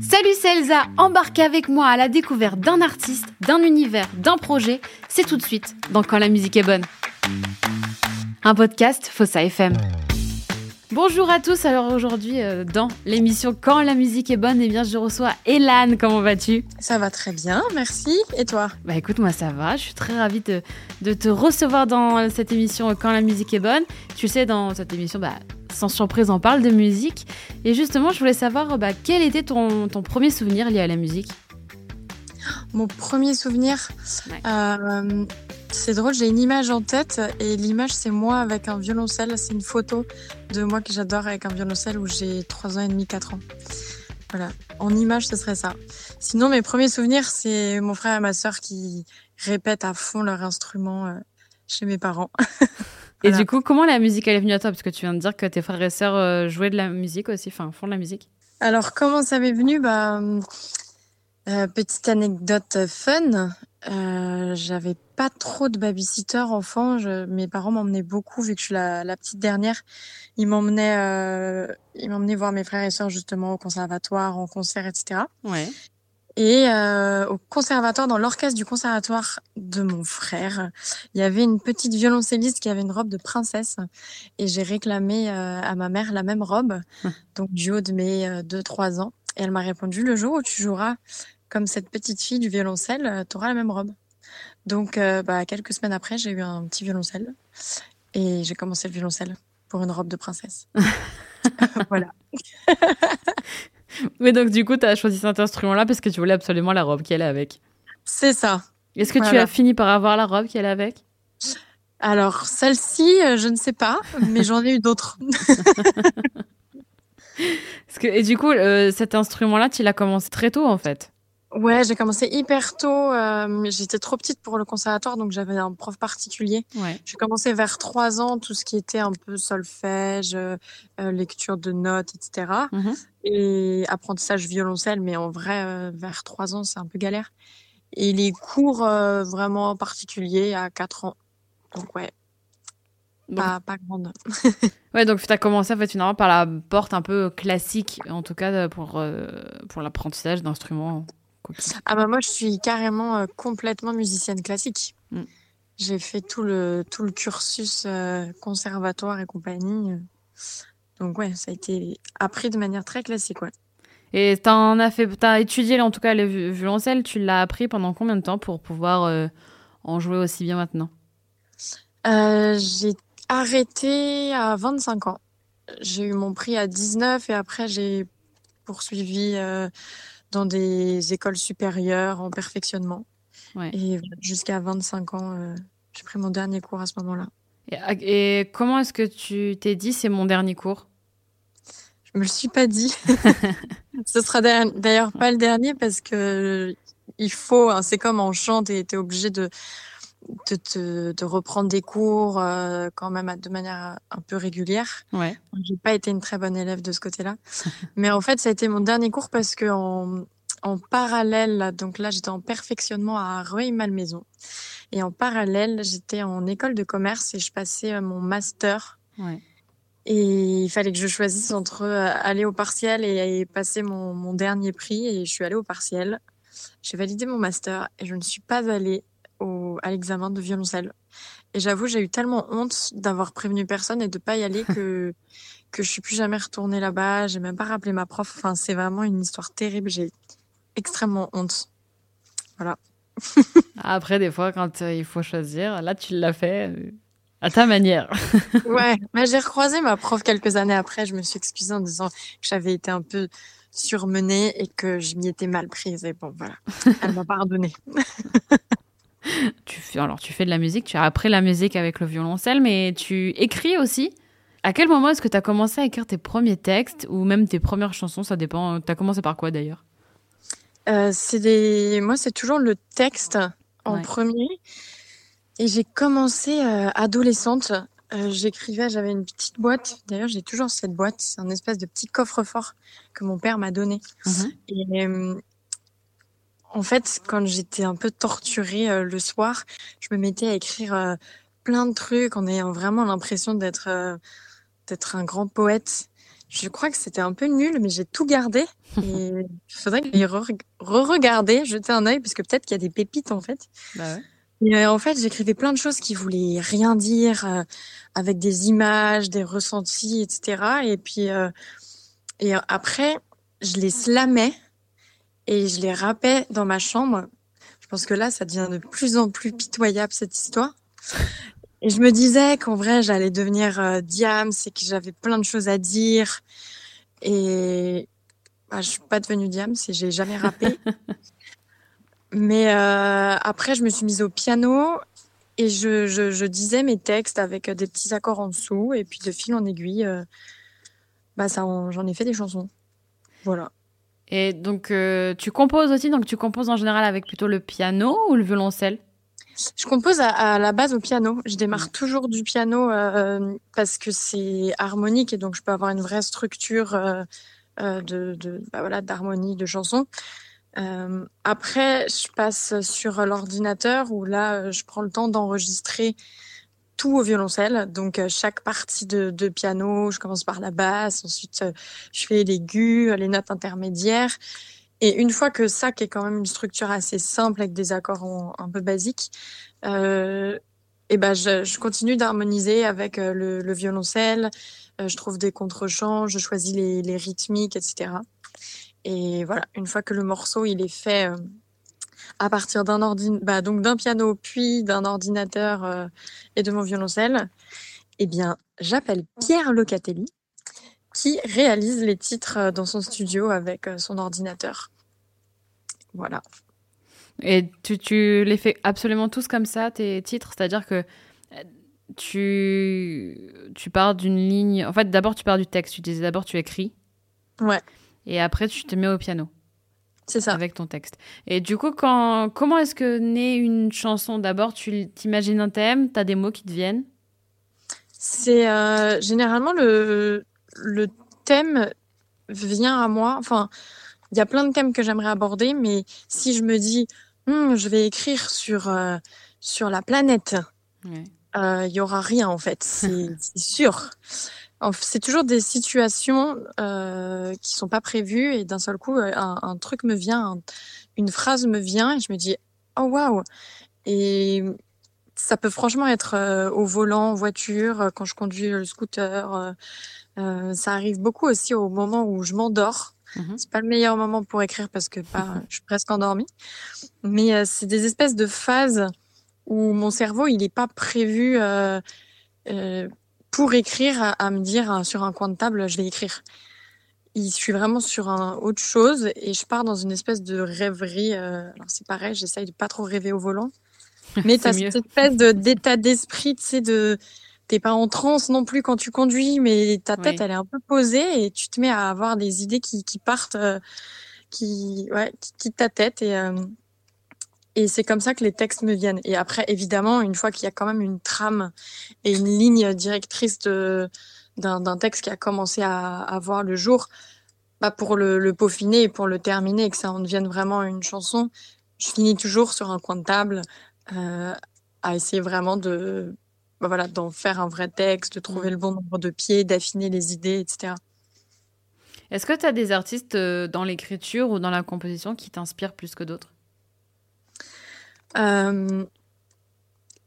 Salut, c'est Elsa. Embarquez avec moi à la découverte d'un artiste, d'un univers, d'un projet. C'est tout de suite dans Quand la musique est bonne. Un podcast Fossa FM. Bonjour à tous. Alors aujourd'hui, euh, dans l'émission Quand la musique est bonne, eh bien, je reçois Elan. Comment vas-tu? Ça va très bien, merci. Et toi? Bah écoute, moi ça va. Je suis très ravie de, de te recevoir dans cette émission Quand la musique est bonne. Tu sais, dans cette émission, bah, sans surprise, on parle de musique. Et justement, je voulais savoir bah, quel était ton, ton premier souvenir lié à la musique? Mon premier souvenir, Ouais. euh, c'est drôle, j'ai une image en tête et l'image c'est moi avec un violoncelle. C'est une photo de moi que j'adore avec un violoncelle où j'ai 3 ans et demi, 4 ans. Voilà, en image ce serait ça. Sinon mes premiers souvenirs c'est mon frère et ma sœur qui répètent à fond leur instrument euh, chez mes parents. Et du coup, comment la musique elle est venue à toi? Parce que tu viens de dire que tes frères et sœurs euh, jouaient de la musique aussi, enfin font de la musique. Alors, comment ça m'est venu? Bah, euh, Petite anecdote fun. Euh, J'avais pas trop de babysitter enfant. Je- mes parents m'emmenaient beaucoup, vu que je suis la, la petite dernière. Ils m'emmenaient, euh, ils m'emmenaient voir mes frères et sœurs justement au conservatoire, en concert, etc. Ouais. Et euh, au conservatoire, dans l'orchestre du conservatoire de mon frère, il y avait une petite violoncelliste qui avait une robe de princesse. Et j'ai réclamé euh, à ma mère la même robe, donc du haut de mes 2-3 ans. Et elle m'a répondu, le jour où tu joueras comme cette petite fille du violoncelle, tu auras la même robe. Donc, euh, bah, quelques semaines après, j'ai eu un petit violoncelle. Et j'ai commencé le violoncelle pour une robe de princesse. voilà. Mais donc du coup, tu as choisi cet instrument-là parce que tu voulais absolument la robe qu'elle est avec. C'est ça. Est-ce que tu as fini par avoir la robe qu'elle est avec? Alors, celle-ci, euh, je ne sais pas, mais j'en ai eu d'autres. Que, Et du coup, euh, cet instrument-là, tu l'as commencé très tôt en fait? Ouais, j'ai commencé hyper tôt. euh, J'étais trop petite pour le conservatoire, donc j'avais un prof particulier. Ouais. J'ai commencé vers trois ans, tout ce qui était un peu solfège, euh, euh, lecture de notes, etc. Mhm. Et apprentissage violoncelle, mais en vrai, euh, vers trois ans, c'est un peu galère. Et les cours euh, vraiment particuliers à quatre ans. Donc ouais, Donc- pas, pas grande. Ouais, donc tu as commencé en fait finalement par la porte un peu classique, en tout cas pour, euh, pour l'apprentissage d'instruments. Ah bah moi, je suis carrément euh, complètement musicienne classique. Mm. J'ai fait tout le tout le cursus euh, conservatoire et compagnie. euh. Donc ouais, ça a été appris de manière très classique, ouais. Et t'en as fait, t'as étudié en tout cas le vi- violoncelle, tu l'as appris pendant combien de temps pour pouvoir euh, en jouer aussi bien maintenant? J'ai arrêté à 25 ans. J'ai eu mon prix à 19 et après j'ai poursuivi dans des écoles supérieures en perfectionnement. Ouais. Et jusqu'à 25 ans, euh, j'ai pris mon dernier cours à ce moment-là. et, et comment est-ce que tu t'es dit c'est mon dernier cours? Je me le suis pas dit. Ce sera d'ailleurs- pas le dernier parce que il faut, hein, c'est comme en chant, t'es es obligé de, de, te- de reprendre des cours euh, quand même de manière un peu régulière. Ouais. J'ai pas été une très bonne élève de ce côté-là. Mais en fait, ça a été mon dernier cours parce que en, en parallèle, donc là, j'étais en perfectionnement à Rueil-Malmaison. Et en parallèle, j'étais en école de commerce et je passais euh, mon master. Ouais. Et il fallait que je choisisse entre euh, aller au partiel et, et passer mon, mon dernier prix. Et je suis allée au partiel. J'ai validé mon master et je ne suis pas allée au, à l'examen de violoncelle. Et j'avoue, j'ai eu tellement honte d'avoir prévenu personne et de pas y aller que que je suis plus jamais retournée là-bas. J'ai même pas rappelé ma prof. Enfin, c'est vraiment une histoire terrible. J'ai extrêmement honte. Après, des fois, quand euh, il faut choisir, là, tu l'as fait euh, à ta manière. Ouais, mais j'ai recroisé ma prof quelques années après. Je me suis excusée en disant que j'avais été un peu surmenée et que je m'y étais mal prise. Et bon, voilà, elle m'a pardonné. Tu fais, alors, tu fais de la musique, tu as appris la musique avec le violoncelle, mais tu écris aussi. À quel moment est-ce que tu as commencé à écrire tes premiers textes ou même tes premières chansons? Ça dépend. Tu as commencé par quoi d'ailleurs? Euh, c'est des, moi, c'est toujours le texte en Ouais. premier. Et j'ai commencé euh, adolescente. Euh, j'écrivais, j'avais une petite boîte. D'ailleurs, j'ai toujours cette boîte. C'est un espèce de petit coffre-fort que mon père m'a donné. Mhm. Et euh, en fait, quand j'étais un peu torturée euh, le soir, je me mettais à écrire euh, plein de trucs en ayant vraiment l'impression d'être euh, d'être un grand poète. Je crois que c'était un peu nul, mais j'ai tout gardé. Il faudrait que re-regarder, jeter un œil, parce que peut-être qu'il y a des pépites en fait. Bah ouais. Et en fait, j'écrivais plein de choses qui voulaient rien dire, avec des images, des ressentis, etc. Et puis, et après, je les slamais et je les rappais dans ma chambre. Je pense que là, ça devient de plus en plus pitoyable cette histoire. Et je me disais qu'en vrai, j'allais devenir euh, Diam, c'est que j'avais plein de choses à dire. Et bah, je suis pas devenue Diam, c'est j'ai jamais rappé. Mais euh, après, je me suis mise au piano et je, je, je, disais mes textes avec des petits accords en dessous. Et puis de fil en aiguille, euh, bah ça, j'en ai fait des chansons. Voilà. Et donc, euh, tu composes aussi, donc tu composes en général avec plutôt le piano ou le violoncelle? Je compose à, la base au piano. Je démarre mmh. toujours du piano euh, parce que c'est harmonique et donc je peux avoir une vraie structure euh, de, de bah voilà d'harmonie de chansons. après, je passe sur l'ordinateur où là, je prends le temps d'enregistrer tout au violoncelle. Donc euh, chaque partie de, piano, je commence par la basse, ensuite euh, je fais les aigus, les notes intermédiaires. Et une fois que ça, qui est quand même une structure assez simple avec des accords un peu basiques, euh, et ben je, je continue d'harmoniser avec euh, le, le, violoncelle. je trouve des contre-champs, je choisis les, rythmiques, etc. Et voilà, une fois que le morceau il est fait à partir d'un bah, donc d'un piano puis d'un ordinateur euh, et de mon violoncelle, eh bien, j'appelle Pierre Locatelli qui réalise les titres euh, dans son studio avec euh, son ordinateur. Voilà. Et tu, tu, les fais absolument tous comme ça, tes titres? C'est-à-dire que tu, tu pars d'une ligne. En fait, d'abord, tu pars du texte. Tu disais d'abord, tu écris. Ouais. Et après, tu te mets au piano. C'est ça. Avec ton texte. Et du coup, quand, comment est-ce que naît une chanson? D'abord, tu t'imagines un thème, tu as des mots qui te viennent? C'est euh, généralement le, le thème vient à moi. Enfin, il y a plein de thèmes que j'aimerais aborder, mais si je me dis, hm, je vais écrire sur, euh, sur la planète, euh, il y aura rien en fait, c'est sûr c'est toujours des situations euh, qui sont pas prévues et d'un seul coup euh, un, un truc me vient, une phrase me vient et je me dis oh waouh et ça peut franchement être euh, au volant, en voiture, euh, quand je conduis le scooter. Euh, ça arrive beaucoup aussi au moment où je m'endors. Mmh c'est pas le meilleur moment pour écrire parce que pas, je suis presque endormie. Mais c'est des espèces de phases où mon cerveau il est pas prévu euh, pour écrire, à, me dire hein, sur un coin de table, je vais écrire. je suis vraiment sur un autre chose et je pars dans une espèce de rêverie. Euh, alors c'est pareil, j'essaye de pas trop rêver au volant, mais t'as cette espèce d'état d'esprit, tu sais, de t'es pas en transe non plus quand tu conduis, mais ta tête elle est un peu posée et tu te mets à avoir des idées qui, qui partent, euh, qui ouais, qui quittent ta tête et euh, et c'est comme ça que les textes me viennent. Et après, évidemment, une fois qu'il y a quand même une trame et une ligne directrice d'un texte qui a commencé à, à voir le jour, bah pour le, le, peaufiner et pour le terminer et que ça en devienne vraiment une chanson, je finis toujours sur un coin de table euh, à essayer vraiment de bah voilà d'en faire un vrai texte, de trouver mmh. le bon nombre de pieds, d'affiner les idées, etc. Est-ce que tu as des artistes euh, dans l'écriture ou dans la composition qui t'inspirent plus que d'autres? Euh,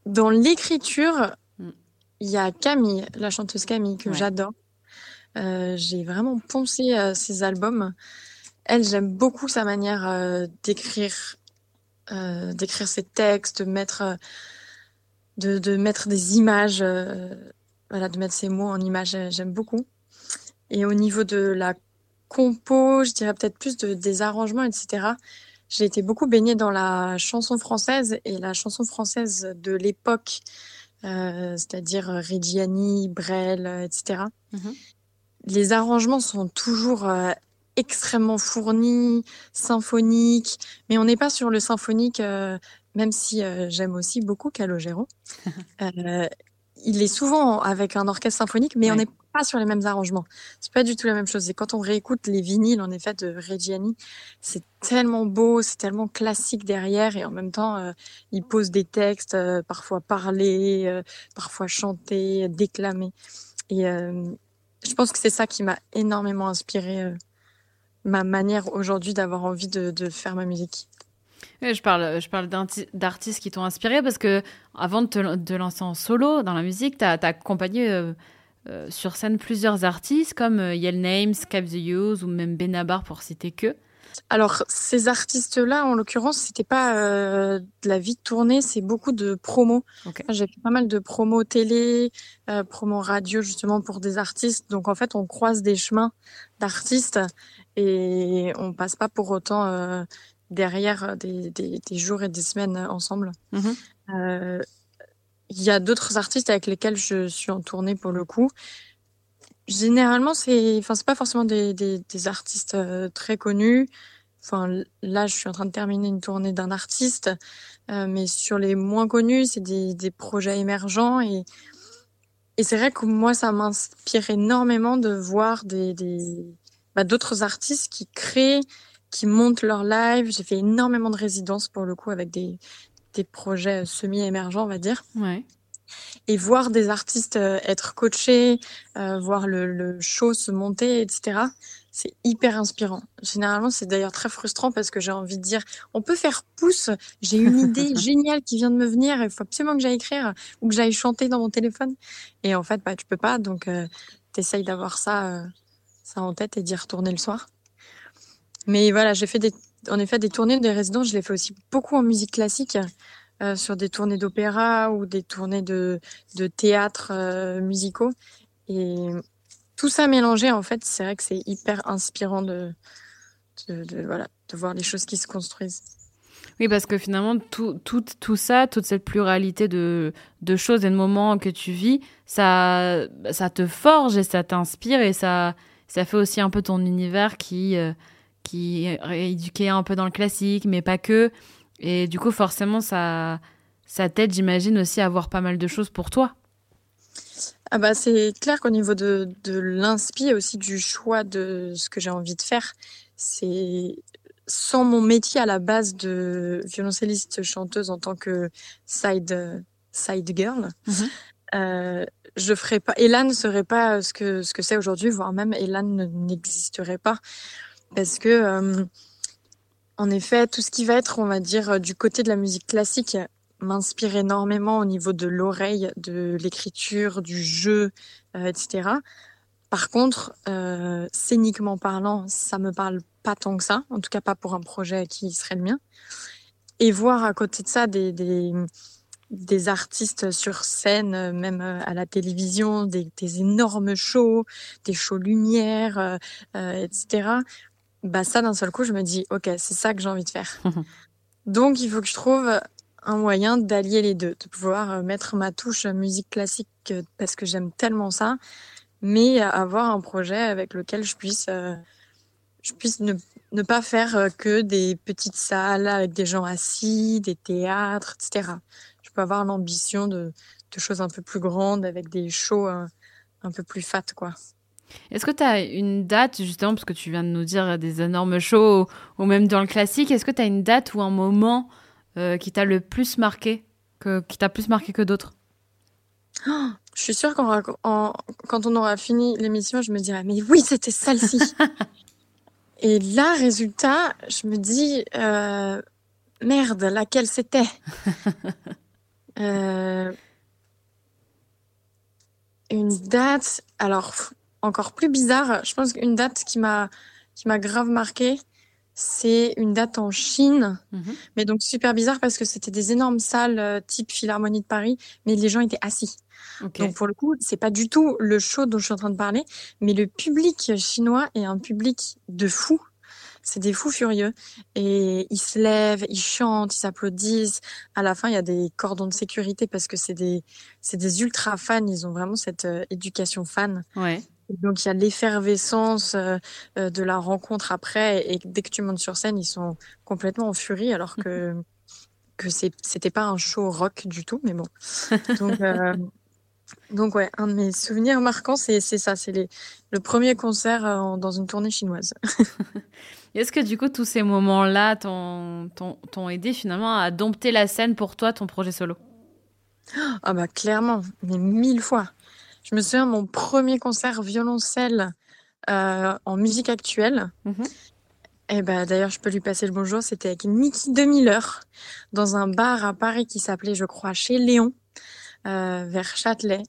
dans l'écriture, mm. il y a Camille, la chanteuse Camille, que j'adore. Euh, j'ai vraiment poncé euh, ses albums. Elle, j'aime beaucoup sa manière euh, d'écrire, d'écrire ses textes, de mettre, de, de mettre des images, voilà, de mettre ses mots en images. J'aime beaucoup. Et au niveau de la compo, je dirais peut-être plus de, des arrangements, etc. J'ai été beaucoup baignée dans la chanson française et la chanson française de l'époque, euh, c'est-à-dire Reggiani, Brel, etc. Mm-hmm. Les arrangements sont toujours euh, extrêmement fournis, symphoniques, mais on n'est pas sur le symphonique, euh, même si euh, j'aime aussi beaucoup Calogero. Il est souvent avec un orchestre symphonique, mais on n'est pas sur les mêmes arrangements. C'est pas du tout la même chose. Et quand on réécoute les vinyles, en effet, de Reggiani, c'est tellement beau, c'est tellement classique derrière, et en même temps, euh, il pose des textes, euh, parfois parlés, euh, parfois chantés, déclamés. Et, je pense que c'est ça qui m'a énormément inspiré ma manière aujourd'hui d'avoir envie de, de, faire ma musique. Je parle, je parle d'artistes qui t'ont inspiré parce que avant de te lancer en solo dans la musique, tu as, accompagné sur scène plusieurs artistes comme Yell Names, Cap the Use ou même Benabar pour citer que. Alors, ces artistes-là, en l'occurrence, c'était pas euh, de la vie de tournée, c'est beaucoup de promos. J'ai fait pas mal de promos télé, euh, promos radio, justement, pour des artistes. Donc, en fait, on croise des chemins d'artistes et on passe pas pour autant euh, derrière des, des, des, jours et des semaines ensemble. Mm-hmm. Euh, il y a d'autres artistes avec lesquels je suis en tournée pour le coup. Généralement, c'est, enfin, c'est pas forcément des, artistes euh, très connus. Enfin, là, je suis en train de terminer une tournée d'un artiste, euh, mais sur les moins connus, c'est des, des projets émergents et et c'est vrai que moi, ça m'inspire énormément de voir des, des bah, d'autres artistes qui créent, qui montent leur live. J'ai fait énormément de résidences pour le coup avec des des projets semi-émergents, on va dire. Ouais et voir des artistes euh, être coachés, euh, voir le, le, show se monter, etc. C'est hyper inspirant. Généralement, c'est d'ailleurs très frustrant parce que j'ai envie de dire, on peut faire pouce. J'ai une idée géniale qui vient de me venir. Il faut absolument que j'aille écrire ou que j'aille chanter dans mon téléphone. Et en fait, bah, tu peux pas. Donc, euh, t'essayes d'avoir ça, euh, ça en tête et d'y retourner le soir. Mais voilà, j'ai fait des, en effet des tournées, des résidences. Je l'ai fait aussi beaucoup en musique classique. Euh, sur des tournées d'opéra ou des tournées de, de théâtre euh, musicaux. Et tout ça mélangé, en fait, c'est vrai que c'est hyper inspirant de, voilà, de voir les choses qui se construisent. Oui, parce que finalement, tout, tout, tout ça, toute cette pluralité de, de choses et de moments que tu vis, ça, ça te forge et ça t'inspire et ça, ça fait aussi un peu ton univers qui, euh, qui est éduqué un peu dans le classique, mais pas que. Et du coup, forcément, ça, ça t'aide, j'imagine, aussi à voir pas mal de choses pour toi. Ah bah, c'est clair qu'au niveau de, de l'inspi et aussi du choix de ce que j'ai envie de faire, c'est sans mon métier à la base de violoncelliste chanteuse en tant que side side girl, euh, je ferais pas. Elan ne serait pas ce que ce que c'est aujourd'hui, voire même Elan n'existerait pas parce que euh, en effet, tout ce qui va être, on va dire, euh, du côté de la musique classique m'inspire énormément au niveau de l'oreille, de l'écriture, du jeu, euh, etc. Par contre, scéniquement parlant, ça me parle pas tant que ça, en tout cas pas pour un projet qui serait le mien. Et voir à côté de ça des, des, artistes sur scène, même à la télévision, des, énormes shows, des shows lumière, etc bah ça d'un seul coup je me dis ok c'est ça que j'ai envie de faire. Donc il faut que je trouve un moyen d'allier les deux de pouvoir euh, mettre ma touche musique classique euh, parce que j'aime tellement ça mais avoir un projet avec lequel je puisse euh, je puisse ne, ne pas faire que des petites salles avec des gens assis des théâtres etc je peux avoir l'ambition de, de choses un peu plus grandes avec des shows un, un peu plus fat quoi est-ce que tu as une date, justement, parce que tu viens de nous dire des énormes shows, ou même dans le classique, est-ce que tu as une date ou un moment euh, qui t'a le plus marqué, que, qui t'a plus marqué que d'autres? Oh, Je suis sûre qu'en quand on aura fini l'émission, je me dirai, mais oui, c'était celle-ci. Et là, résultat, je me dis, euh, merde, laquelle c'était? Euh, Une date, alors encore plus bizarre, je pense qu'une date qui m'a qui m'a grave marqué, c'est une date en Chine, mhm. mais donc super bizarre parce que c'était des énormes salles euh, type Philharmonie de Paris, mais les gens étaient assis. Donc pour le coup, c'est pas du tout le show dont je suis en train de parler, mais le public chinois est un public de fous. C'est des fous furieux et ils se lèvent, ils chantent, ils s'applaudissent. À la fin, il y a des cordons de sécurité parce que c'est des c'est des ultra fans. Ils ont vraiment cette euh, éducation fan. Ouais. Donc il y a l'effervescence euh, euh, de la rencontre après et dès que tu montes sur scène, ils sont complètement en furie alors que que c'était pas un show rock du tout, mais bon. Donc euh, donc ouais, un de mes souvenirs marquants c'est c'est ça, c'est le premier concert dans une tournée chinoise. Est-ce que du coup tous ces moments-là t'ont aidé finalement à dompter la scène pour toi, ton projet solo? Ah bah clairement, mais mille fois Je me souviens de mon premier concert violoncelle euh, en musique actuelle. Mhm. Et ben d'ailleurs, je peux lui passer le bonjour. C'était avec Niki Demiller dans un bar à Paris qui s'appelait, je crois, chez Léon, euh, vers Châtelet.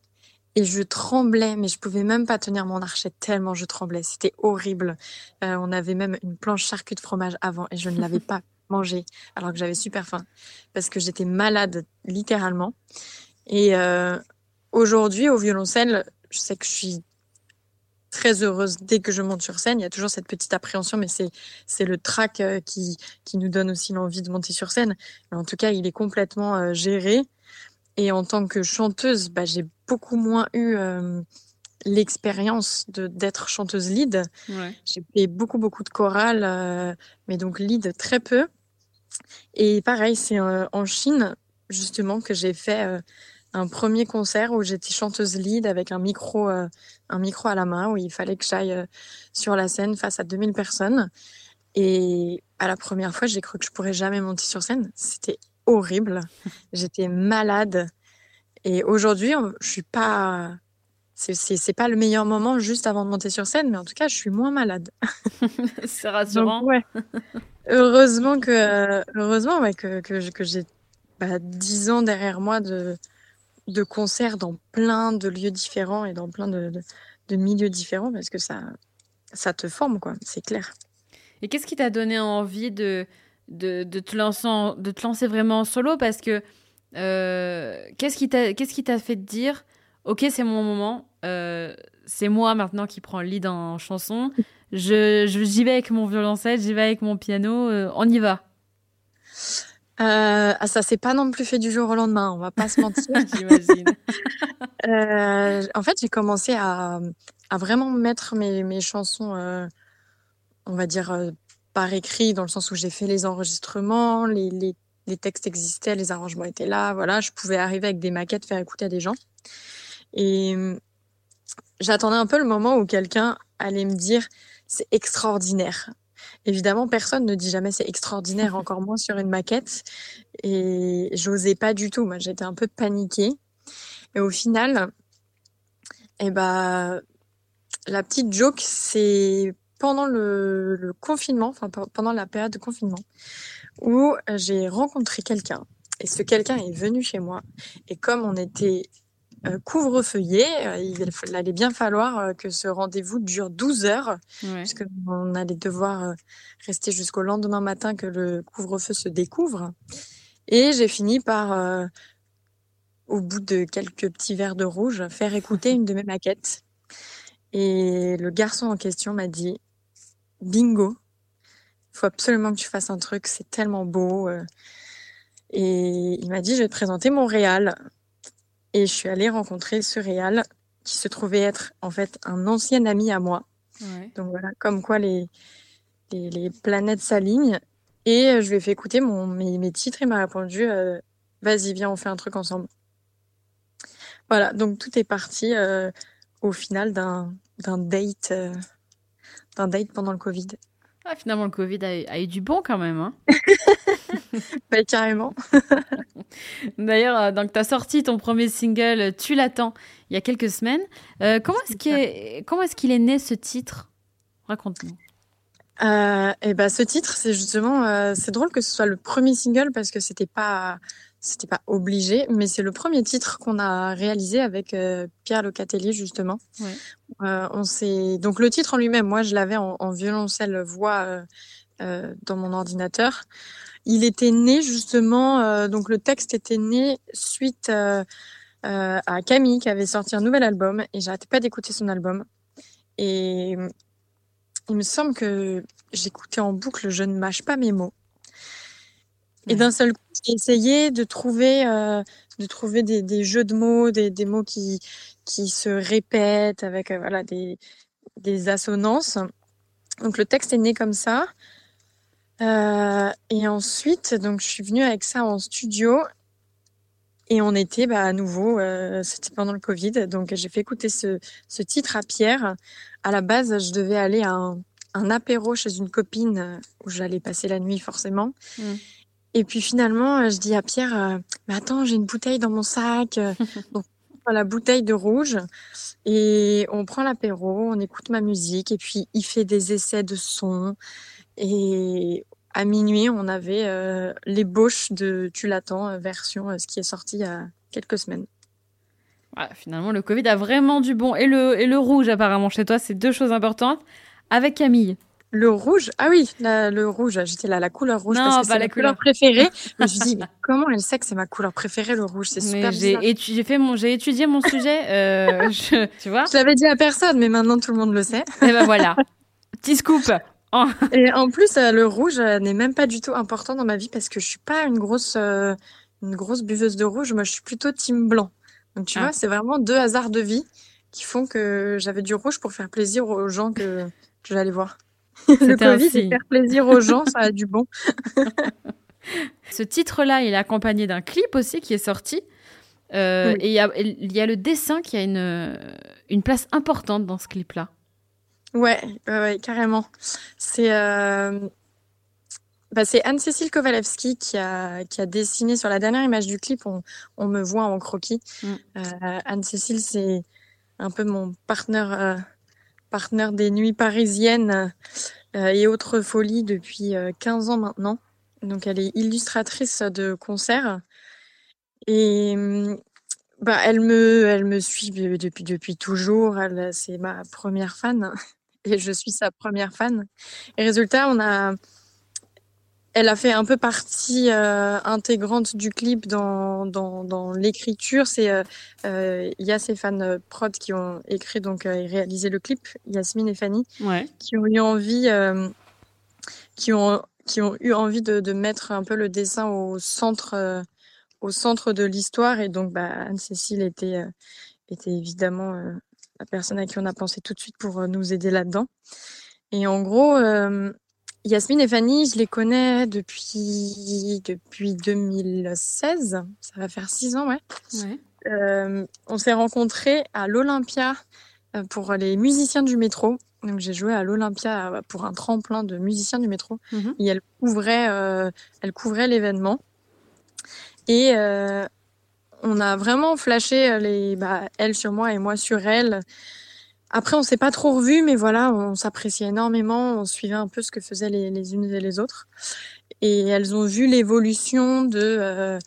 Et je tremblais, mais je pouvais même pas tenir mon archet tellement je tremblais. C'était horrible. Euh, on avait même une planche charcut de fromage avant et je ne l'avais pas mangé alors que j'avais super faim parce que j'étais malade littéralement. Et euh, aujourd'hui, au violoncelle, je sais que je suis très heureuse dès que je monte sur scène. Il y a toujours cette petite appréhension, mais c'est c'est le track euh, qui qui nous donne aussi l'envie de monter sur scène. Mais en tout cas, il est complètement euh, géré. Et en tant que chanteuse, bah, j'ai beaucoup moins eu euh, l'expérience de d'être chanteuse lead. Ouais. J'ai fait beaucoup beaucoup de chorales, euh, mais donc lead très peu. Et pareil, c'est en Chine justement que j'ai fait un premier concert où j'étais chanteuse lead avec un micro, euh, un micro à la main où il fallait que j'aille euh, sur la scène face à 2000 personnes. Et à la première fois, j'ai cru que je pourrais jamais monter sur scène. C'était horrible. J'étais malade. Et aujourd'hui, on- je suis pas, c'est, pas le meilleur moment juste avant de monter sur scène, mais en tout cas, je suis moins malade. C'est rassurant. Donc, ouais. Heureusement que, euh, heureusement, ouais, que, que, que j'ai bah, 10 ans derrière moi de, de concerts dans plein de lieux différents et dans plein de, milieux différents parce que ça, ça te forme, quoi. C'est clair. Et qu'est-ce qui t'a donné envie de, de, de te lancer de te lancer vraiment en solo? Parce que euh, qu'est-ce qui t'a fait te dire Ok, c'est mon moment, euh, c'est moi maintenant qui prends le lead en chanson, je, je- j'y vais avec mon violoncelle, j'y vais avec mon piano, euh, on y va. Euh, ah, ça s'est pas non plus fait du jour au lendemain, on va pas se mentir. J'imagine. Euh, en fait, j'ai commencé à, à vraiment mettre mes, mes chansons, euh, on va dire, euh, par écrit, dans le sens où j'ai fait les enregistrements, les, les, les textes existaient, les arrangements étaient là, voilà, je pouvais arriver avec des maquettes, faire écouter à des gens. Et euh, j'attendais un peu le moment où quelqu'un allait me dire, c'est extraordinaire. Évidemment, personne ne dit jamais c'est extraordinaire, encore moins sur une maquette. Et j'osais pas du tout. Moi, j'étais un peu paniquée. Et au final, eh ben, la petite joke, c'est pendant le, le confinement, enfin pe- pendant la période de confinement, où j'ai rencontré quelqu'un. Et ce quelqu'un est venu chez moi. Et comme on était couvre-feuillé, euh, il allait bien falloir euh, que ce rendez-vous dure 12 heures, Ouais. puisque on allait devoir euh, rester jusqu'au lendemain matin que le couvre-feu se découvre. Et j'ai fini par, euh, au bout de quelques petits verres de rouge, faire écouter une de mes maquettes. Et le garçon en question m'a dit, bingo, il faut absolument que tu fasses un truc, c'est tellement beau. euh. Et il m'a dit, je vais te présenter mon réal. Et je suis allée rencontrer ce réal qui se trouvait être en fait un ancien ami à moi. Ouais. Donc voilà, comme quoi les, les, les planètes s'alignent. Et euh, je lui ai fait écouter mon, mes, mes titres et il m'a répondu euh, Vas-y, viens, on fait un truc ensemble. Voilà, donc tout est parti euh, au final d'un d'un date, euh, d'un date pendant le Covid. Ah, finalement, le Covid a, a eu du bon quand même. hein. Bah, carrément. D'ailleurs, euh, donc tu as sorti ton premier single euh, Tu l'attends il y a quelques semaines. Euh, comment est-ce qu'il est, comment est-ce qu'il est né ce titre? Raconte-nous. Euh, et ben ce titre, c'est justement, euh, c'est drôle que ce soit le premier single parce que c'était pas, c'était pas obligé, mais c'est le premier titre qu'on a réalisé avec euh, Pierre Locatelli justement. Ouais. Euh, on s'est donc le titre en lui-même, moi je l'avais en, en violoncelle voix euh, euh, dans mon ordinateur. Il était né justement, euh, donc le texte était né suite à Camille qui avait sorti un nouvel album et j'arrêtais pas d'écouter son album et il me semble que j'écoutais en boucle Je ne mâche pas mes mots. Et d'un seul coup, j'ai essayé de trouver, de trouver des, des jeux de mots, des, des mots qui, qui se répètent avec euh, voilà, des, des assonances. Donc le texte est né comme ça. Euh, et ensuite, donc je suis venue avec ça en studio. Et on était bah, à nouveau, euh, c'était pendant le Covid, donc j'ai fait écouter ce, ce titre à Pierre. À la base, je devais aller à un, un apéro chez une copine où j'allais passer la nuit forcément. Mm. Et puis finalement, je dis à Pierre, euh, mais attends, j'ai une bouteille dans mon sac. euh, la bouteille de rouge et on prend l'apéro, on écoute ma musique et puis il fait des essais de son. Et à minuit, on avait euh, l'ébauche de Tu l'attends, euh, version, euh, ce qui est sorti il y a quelques semaines. finalement, le Covid a vraiment du bon. Et le, et le rouge, apparemment, chez toi, c'est deux choses importantes. Avec Camille. Le rouge Ah oui, le rouge. J'étais là, la couleur rouge. Non, parce que pas la couleur. préférée. je me dit, mais comment elle sait que c'est ma couleur préférée, le rouge? C'est super j'ai fait mon, j'ai étudié mon sujet. Euh, je, tu vois? Je l'avais dit à personne, mais maintenant tout le monde le sait. Et ben voilà. Petit scoop. Oh. Et en plus, euh, le rouge euh, n'est même pas du tout important dans ma vie parce que je suis pas une grosse, une grosse buveuse de rouge. Moi, je suis plutôt team blanc. Donc, tu Ah. vois, c'est vraiment deux hasards de vie qui font que j'avais du rouge pour faire plaisir aux gens que, que j'allais voir. Le Covid, c'est faire plaisir aux gens, ça a du bon. Ce titre-là, il est accompagné d'un clip aussi qui est sorti. Euh, Oui. Et il y a, il y a le dessin qui a une, une place importante dans ce clip-là. Ouais, ouais, ouais, carrément. C'est euh, bah, c'est Anne-Cécile Kowalewski qui a, qui a dessiné sur la dernière image du clip. On, on me voit en croquis. Mm. Euh, Anne-Cécile, c'est un peu mon partenaire, partenaire des nuits parisiennes euh, et autres folies depuis euh, 15 ans maintenant. Donc, elle est illustratrice de concerts. Et hum, bah, elle me, elle me suit depuis, depuis toujours. Elle, c'est ma première fan et je suis sa première fan. Et résultat, on a, elle a fait un peu partie euh, intégrante du clip dans, dans, dans l'écriture. C'est, euh, euh, il y a fans euh, prod qui ont écrit donc euh, et réalisé le clip, Yasmine et Fanny, Ouais. qui ont eu envie, euh, qui ont, qui ont eu envie de, de mettre un peu le dessin au centre, au centre de l'histoire. Et donc, bah, Anne-Cécile était, était évidemment la personne à qui on a pensé tout de suite pour nous aider là-dedans. Et en gros, euh, Yasmine et Fanny, je les connais depuis, depuis 2016. Ça va faire six ans, ouais. Ouais. Euh, on s'est rencontrés à l'Olympia euh, pour les musiciens du métro. Donc j'ai joué à l'Olympia euh, pour un tremplin de musiciens du métro Mhm. et elle couvrait, euh, elle couvrait l'événement. Et euh, on a vraiment flashé les, bah, elle sur moi et moi sur elle. Après, on s'est pas trop revus, mais voilà, on s'appréciait énormément. On suivait un peu ce que faisaient les, unes et les autres. Et elles ont vu l'évolution de, euh,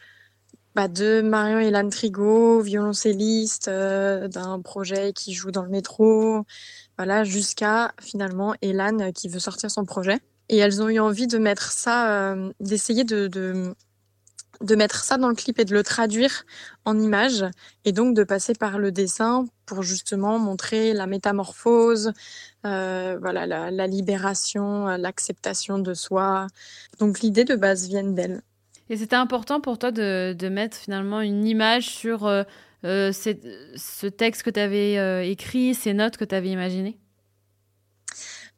bah, Marion Hélène Trigo, violoncelliste, euh, d'un projet qui joue dans le métro, voilà, jusqu'à finalement Hélène euh, qui veut sortir son projet. Et elles ont eu envie de mettre ça, d'essayer de, de, de mettre ça dans le clip et de le traduire en images, et donc de passer par le dessin pour justement montrer la métamorphose, euh, voilà, la, la libération, l'acceptation de soi. Donc l'idée de base vient d'elle. Et c'était important pour toi de, de mettre finalement une image sur euh, euh, ces- ce texte que tu avais écrit, ces notes que tu avais imaginées?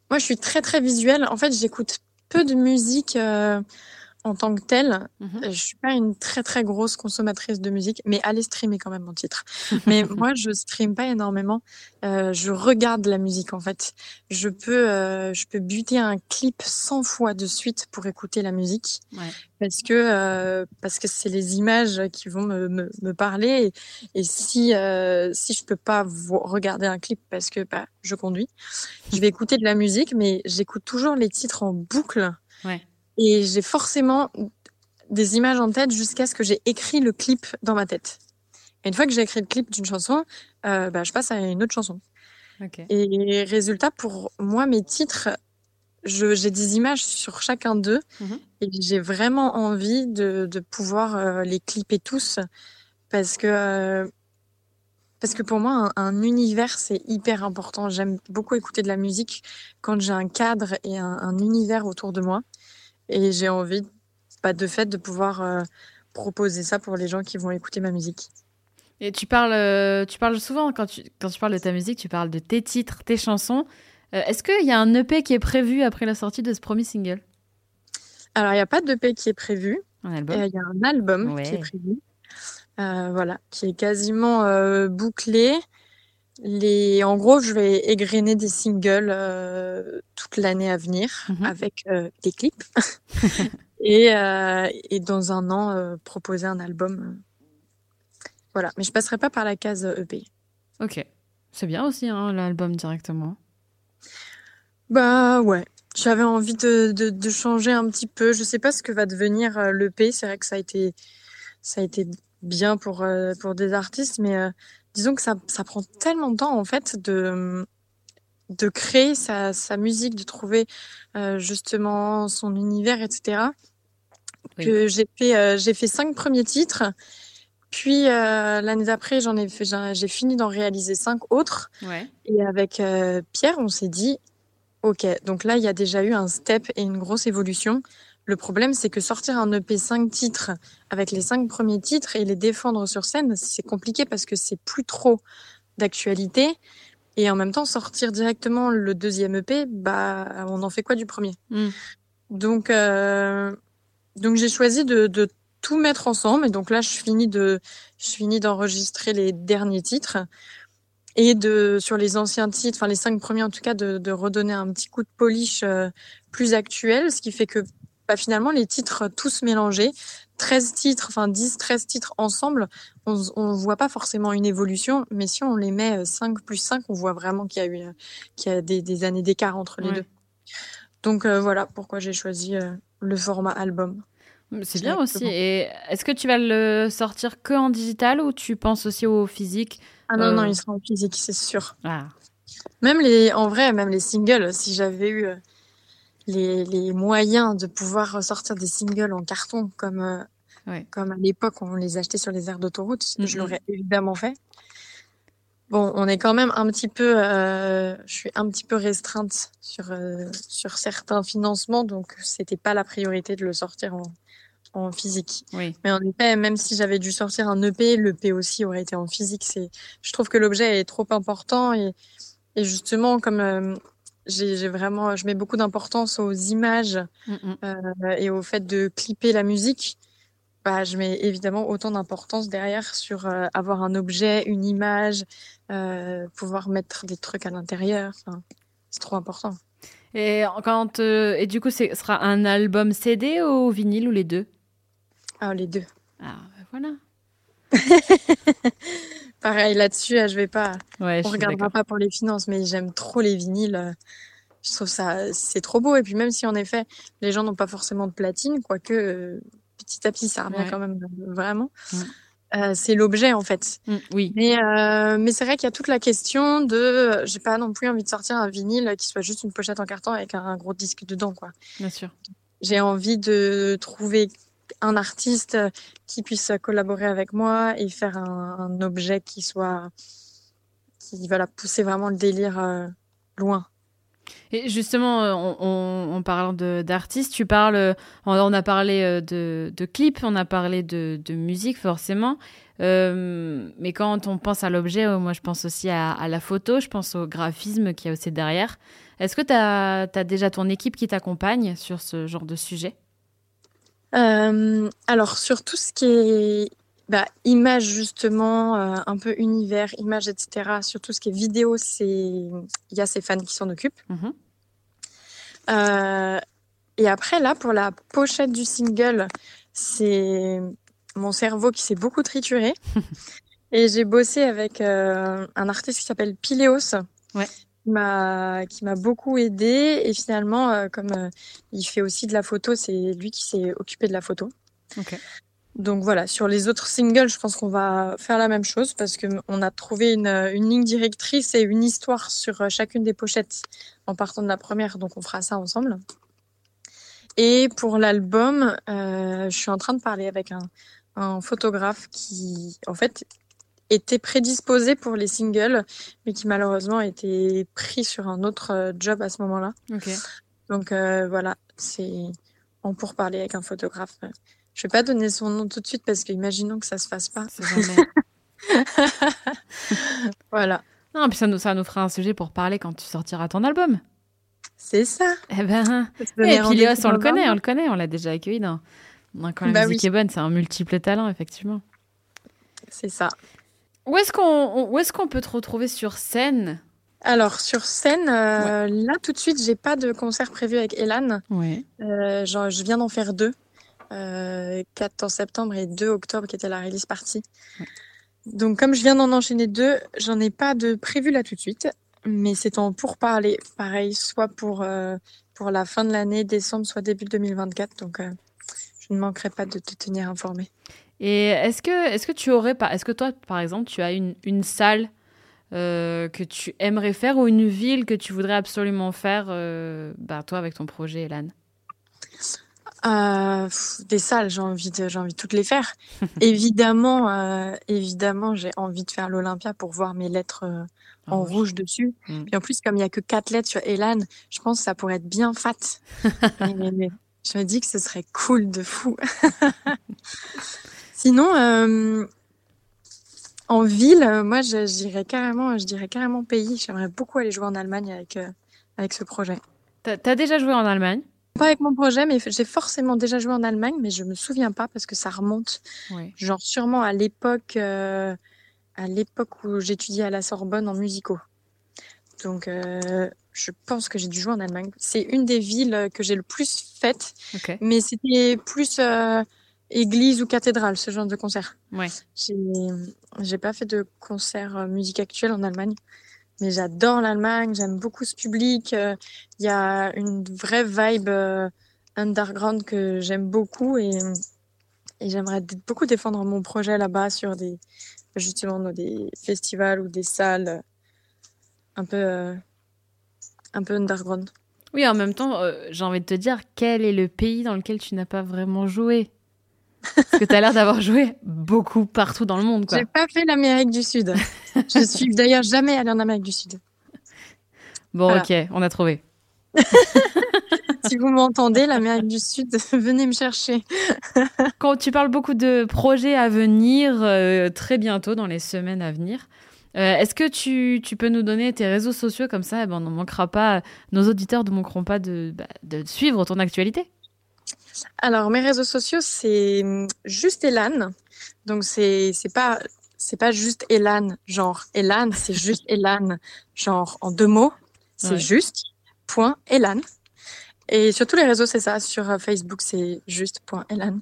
Moi, je suis très très visuelle. En fait, j'écoute peu de musique en tant que telle. Mhm. Je suis pas une très très grosse consommatrice de musique, mais allez streamer quand même mon titre. Mais moi, je stream pas énormément. Euh, je regarde la musique en fait. Je peux euh, je peux buter un clip 100 fois de suite pour écouter la musique Ouais. parce que euh, parce que c'est les images qui vont me, me, me parler et, et si euh, si je peux pas regarder un clip parce que bah, je conduis, je vais écouter de la musique, mais j'écoute toujours les titres en boucle Ouais. Et j'ai forcément des images en tête jusqu'à ce que j'ai écrit le clip dans ma tête. Et une fois que j'ai écrit le clip d'une chanson, euh, bah, je passe à une autre chanson. Ok. Et résultat, pour moi, mes titres, j'ai des images sur chacun d'eux Mhm. et j'ai vraiment envie de, de pouvoir euh, les clipper tous parce que, euh, parce que pour moi, un, un univers, c'est hyper important. J'aime beaucoup écouter de la musique quand j'ai un cadre et un, un univers autour de moi et j'ai envie, bah, de fait, de pouvoir euh, proposer ça pour les gens qui vont écouter ma musique. Et tu parles, euh, tu parles souvent, quand tu, quand tu parles de ta musique, tu parles de tes titres, tes chansons. Euh, Est-ce qu'il y a un EP qui est prévu après la sortie de ce premier single? Alors, il n'y a pas d'EP qui est prévu. Un Euh, album Il y a un album qui est prévu, euh, voilà, qui est quasiment bouclé. Les, en gros, je vais égrener des singles euh, toute l'année à venir Mhm. avec euh, des clips et, euh, et dans un an proposer un album. voilà. Mais je passerai pas par la case EP. Ok. C'est bien aussi, hein, l'album directement. Bah ouais. J'avais envie de, de, de, changer un petit peu. Je sais pas ce que va devenir l'EP. C'est vrai que ça a été, ça a été bien pour, pour des artistes, mais disons que ça, ça prend tellement de temps en fait de, de créer sa, sa musique, de trouver justement son univers, etc. Que j'ai fait, j'ai fait cinq premiers titres. Puis l'année d'après, j'en ai j'ai fini d'en réaliser cinq autres. Ouais. Et avec Pierre, on s'est dit, Ok, donc là, il y a déjà eu un step et une grosse évolution. Le problème, c'est que sortir un EP 5 titres avec les cinq premiers titres et les défendre sur scène, c'est compliqué parce que c'est plus trop d'actualité. Et en même temps, sortir directement le deuxième EP, bah, on en fait quoi du premier? Mm. Donc, euh, donc j'ai choisi de, de, tout mettre ensemble. Et donc là, je finis de, je finis d'enregistrer les derniers titres et de sur les anciens titres, enfin les cinq premiers en tout cas, de, de redonner un petit coup de polish euh, plus actuel, ce qui fait que bah, finalement les titres tous mélangés, 13 titres, enfin 10, 13 titres ensemble, on on voit pas forcément une évolution, mais si on les met 5 euh, plus 5, on voit vraiment qu'il y a eu qu'il y a des, des années d'écart entre les Ouais. deux. Donc euh, voilà pourquoi j'ai choisi euh, le format album. C'est bien aussi. Et est-ce que tu vas le sortir que en digital ou tu penses aussi au physique Ah non, Euh. non, il sera en physique, c'est sûr. Ah, Même les, en vrai, même les singles, si j'avais eu euh, les, les moyens de pouvoir sortir des singles en carton comme, euh, Ouais. comme à l'époque on les achetait sur les aires d'autoroute, je l'aurais évidemment fait. Bon, on est quand même un petit peu, euh, je suis un petit peu restreinte sur, euh, sur certains financements, donc c'était pas la priorité de le sortir en, en physique. oui. Mais en effet, même si j'avais dû sortir un EP, l'EP aussi aurait été en physique. C'est, je trouve que l'objet est trop important et, et justement, comme euh, j'ai, vraiment, je mets beaucoup d'importance aux images Mm, mm. euh, et au fait de clipper la musique, bah, je mets évidemment autant d'importance derrière sur euh, avoir un objet, une image, euh, pouvoir mettre des trucs à l'intérieur. Enfin, c'est trop important. Et, quand, et du coup, ce sera un album CD ou vinyle ou les deux? Ah, les deux. Ah, ben voilà. Pareil là-dessus, euh, je vais pas. Ouais, On regardera pas pour les finances, mais j'aime trop les vinyles. Je trouve ça, c'est trop beau. Et puis même si en effet, les gens n'ont pas forcément de platine, quoique euh, petit à petit, ça revient Ouais. quand même euh, vraiment. Mm. Euh, c'est l'objet en fait. Mm, oui. Mais euh, mais c'est vrai qu'il y a toute la question de, j'ai pas non plus envie de sortir un vinyle qui soit juste une pochette en carton avec un, un gros disque dedans quoi. Bien sûr. J'ai envie de trouver un artiste qui puisse collaborer avec moi et faire un, objet qui soit qui va la pousser vraiment le délire euh, loin. Et justement, euh, en, en- en parlant de- d'artistes, tu parles, euh, on, on a parlé euh, de, clips, on a parlé de, musique forcément, Euh, mais quand on pense à l'objet, euh, moi je pense aussi à, à la photo, je pense au graphisme qu'il y a aussi derrière. Est-ce que tu as, déjà ton équipe qui t'accompagne sur ce genre de sujet? Euh, alors sur tout ce qui est bah, image justement, euh, un peu univers, image, etc. Sur tout ce qui est vidéo, il y a ces fans qui s'en occupent. Mhm. Euh, et après, là, pour la pochette du single, c'est mon cerveau qui s'est beaucoup trituré. et j'ai bossé avec euh, un artiste qui s'appelle Pileos. Ouais. Qui m'a, qui m'a beaucoup aidé. Et finalement, euh, comme euh, il fait aussi de la photo, c'est lui qui s'est occupé de la photo. Donc voilà, sur les autres singles, je pense qu'on va faire la même chose parce que on a trouvé une, une ligne directrice et une histoire sur euh, chacune des pochettes en partant de la première, donc on fera ça ensemble. Et pour l'album, euh, je suis en train de parler avec un, un photographe qui, en fait, était prédisposé pour les singles, mais qui malheureusement était pris sur un autre euh, job à ce moment-là. Donc euh, voilà, c'est en pour parler avec un photographe. Je vais pas donner son nom tout de suite parce que imaginons que ça se fasse pas. Jamais. Voilà, non, puis ça nous, ça nous fera un sujet pour parler quand tu sortiras ton album. c'est ça. Eh ben. Et puis rendez-vous Léos, on le connaît, on le connaît, on l'a déjà accueilli dans, dans Quand la Bah musique oui. est bonne, c'est un multiple talent, effectivement. C'est ça. Où est-ce qu'on où est-ce qu'on peut te retrouver sur scène? Alors sur scène, euh, là tout de suite, j'ai pas de concert prévu avec Elan. Oui. Euh, genre, je viens d'en faire deux. Euh, 4 en septembre et 2 octobre qui était la release party. Ouais. Donc, comme je viens d'en enchaîner deux, j'en ai pas de prévu là tout de suite, mais c'est en pourparler. Pareil, soit pour, euh, pour la fin de l'année, décembre, soit début 2024. Donc, je ne manquerai pas de te tenir informé. Et est-ce que, est que tu aurais, est-ce que toi, par exemple, tu as une, une salle euh, que tu aimerais faire ou une ville que tu voudrais absolument faire, bah, toi, avec ton projet, Elan? Euh, des salles, j'ai envie de, j'ai envie de toutes les faire. évidemment, euh, évidemment, j'ai envie de faire l'Olympia pour voir mes lettres euh, en rouge dessus. Mm. Et en plus, comme il y a que quatre lettres sur Elan, je pense que ça pourrait être bien fat. je me dis que ce serait cool de fou. Sinon, euh, en ville, moi, j'irais carrément, je dirais carrément pays. J'aimerais beaucoup aller jouer en Allemagne avec avec ce projet. T'as as déjà joué en Allemagne? Pas avec mon projet, mais j'ai forcément déjà joué en Allemagne, mais je me souviens pas parce que ça remonte. Genre sûrement à l'époque, euh, à l'époque où j'étudiais à la Sorbonne en musicaux. Donc euh, je pense que j'ai dû jouer en Allemagne. C'est une des villes que j'ai le plus faites, mais c'était plus euh, église ou cathédrale, ce genre de concert. Ouais. J'ai pas fait de concert musique actuelle en Allemagne. Mais j'adore l'Allemagne, j'aime beaucoup ce public. Euh, il y a une vraie vibe euh, underground que j'aime beaucoup et, et j'aimerais beaucoup défendre mon projet là-bas sur des justement dans des festivals ou des salles euh, un peu un peu underground. Oui, en même temps, j'ai envie de te dire quel est le pays dans lequel tu n'as pas vraiment joué? Parce que tu as l'air d'avoir joué beaucoup partout dans le monde. J'ai pas fait l'Amérique du Sud. Je suis d'ailleurs jamais allée en Amérique du Sud. Bon, ok, on a trouvé. si vous m'entendez, l'Amérique du Sud, venez me chercher. Quand tu parles beaucoup de projets à venir euh, très bientôt, dans les semaines à venir, euh, est-ce que tu, tu, peux nous donner tes réseaux sociaux comme ça? Eh ben, On ne manquera pas, nos auditeurs ne manqueront pas de, bah, de suivre ton actualité alors, mes réseaux sociaux, c'est hum, juste Elan. Donc, c'est, c'est pas, c'est pas juste Elan, genre Elan, c'est juste Elan, genre en deux mots. C'est juste point Elan. Et sur tous les réseaux, c'est ça. Sur euh, Facebook, c'est juste point Elan.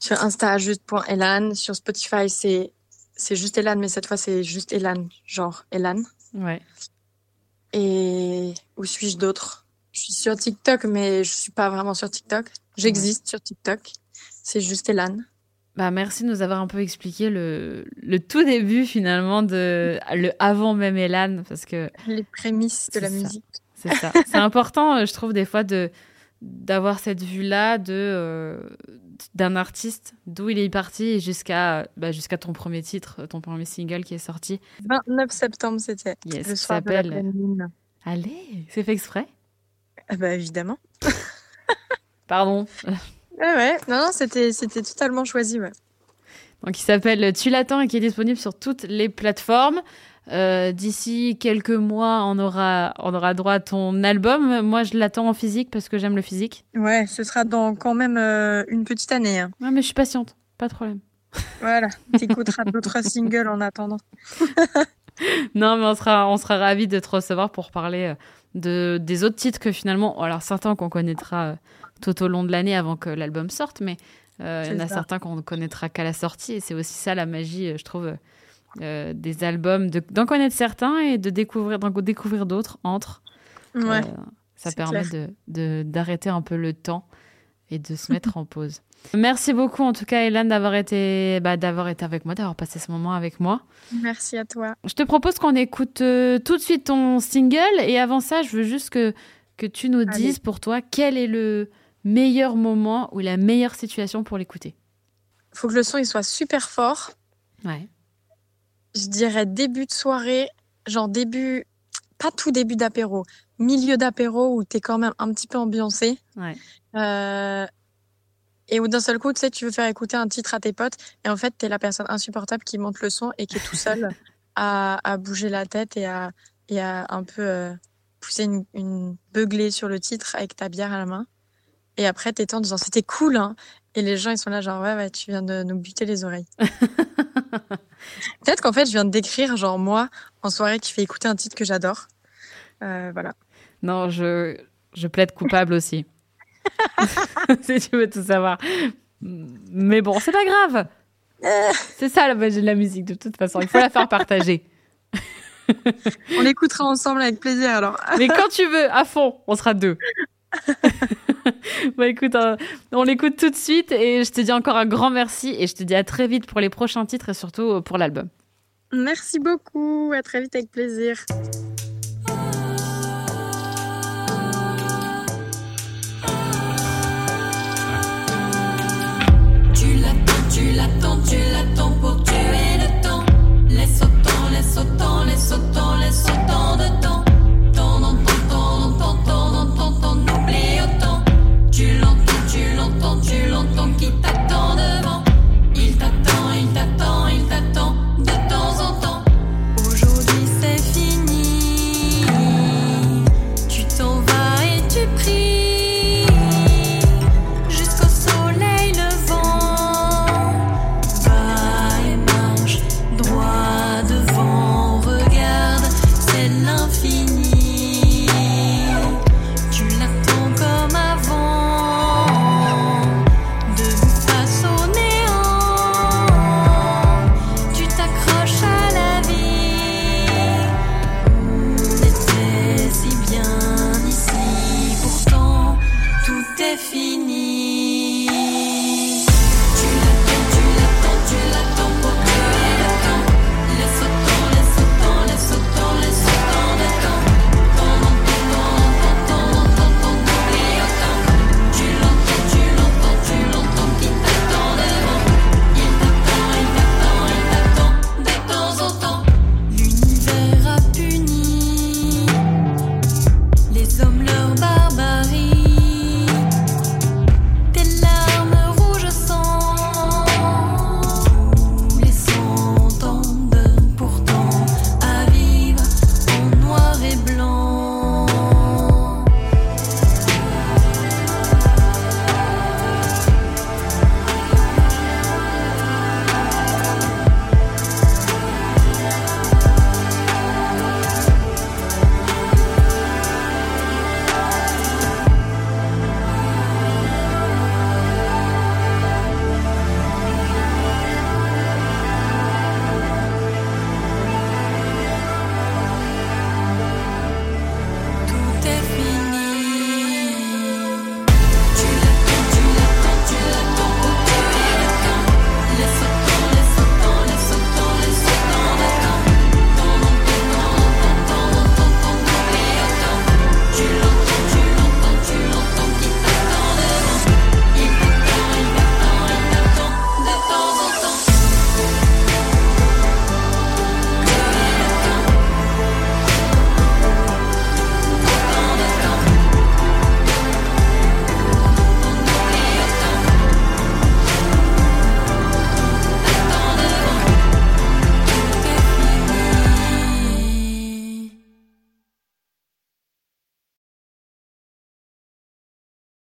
Sur Insta, juste point Elan. Sur Spotify, c'est, c'est juste Elan, mais cette fois, c'est juste Elan, genre Elan. Ouais. Et où suis-je d'autre? Je suis sur TikTok, mais je suis pas vraiment sur TikTok. J'existe sur TikTok. C'est juste Elan. Bah, merci de nous avoir un peu expliqué le, le tout début finalement de le avant même Elan parce que les prémices de la musique. C'est ça. C'est important, euh, je trouve des fois de d'avoir cette vue là de euh, d'un artiste d'où il est parti jusqu'à bah, jusqu'à ton premier titre, ton premier single qui est sorti. 29 septembre c'était. Yes, le soir s'appelle. Allez, c'est fait exprès? Ah bah évidemment. Pardon. Ouais, ouais. Non, non, c'était, c'était totalement choisi, ouais. Donc, il s'appelle Tu l'attends et qui est disponible sur toutes les plateformes. Euh, d'ici quelques mois, on aura, on aura droit à ton album. Moi, je l'attends en physique parce que j'aime le physique. Ouais, ce sera dans quand même euh, une petite année. Hein. Ouais, mais je suis patiente, pas de problème. Voilà, tu écouteras d'autres singles en attendant. non, mais on sera, on sera ravis de te recevoir pour parler euh, de, des autres titres que finalement, alors certains qu'on connaîtra tout au long de l'année avant que l'album sorte, mais euh, il y en a certains qu'on ne connaîtra qu'à la sortie, et c'est aussi ça la magie, euh, je trouve, euh, des albums, d'en connaître certains et de découvrir, d'en découvrir d'autres entre. Ouais, ça permet de, d'arrêter un peu le temps et de se mettre en pause. Merci beaucoup en tout cas Hélène d'avoir été, bah, d'avoir été avec moi, d'avoir passé ce moment avec moi. Merci à toi. Je te propose qu'on écoute tout de suite ton single et avant ça je veux juste que, que tu nous dises pour toi quel est le, meilleur moment ou la meilleure situation pour l'écouter Il faut que le son il soit super fort. Ouais. Je dirais début de soirée, genre début, pas tout début d'apéro, milieu d'apéro où tu es quand même un petit peu ambiancé. Ouais. Euh, et où d'un seul coup, tu sais, tu veux faire écouter un titre à tes potes et en fait, tu es la personne insupportable qui monte le son et qui est tout seul à, bouger la tête et à, et à un peu euh, pousser une, une beuglée sur le titre avec ta bière à la main. Et après, t'étais en disant c'était cool, hein. Et les gens, ils sont là, genre, ouais, ouais, tu viens de nous buter les oreilles. Peut-être qu'en fait, je viens de décrire, genre, moi, en soirée, qui fait écouter un titre que j'adore. Euh, voilà. Non, je, je plaide coupable aussi. si tu veux tout savoir. Mais bon, c'est pas grave. C'est ça la magie de la musique, de toute façon. Il faut la faire partager. on l'écoutera ensemble avec plaisir alors. Mais quand tu veux, à fond, on sera deux. bah écoute, hein, on l'écoute tout de suite et je te dis encore un grand merci et je te dis à très vite pour les prochains titres et surtout euh, pour l'album. Merci beaucoup, à très vite avec plaisir.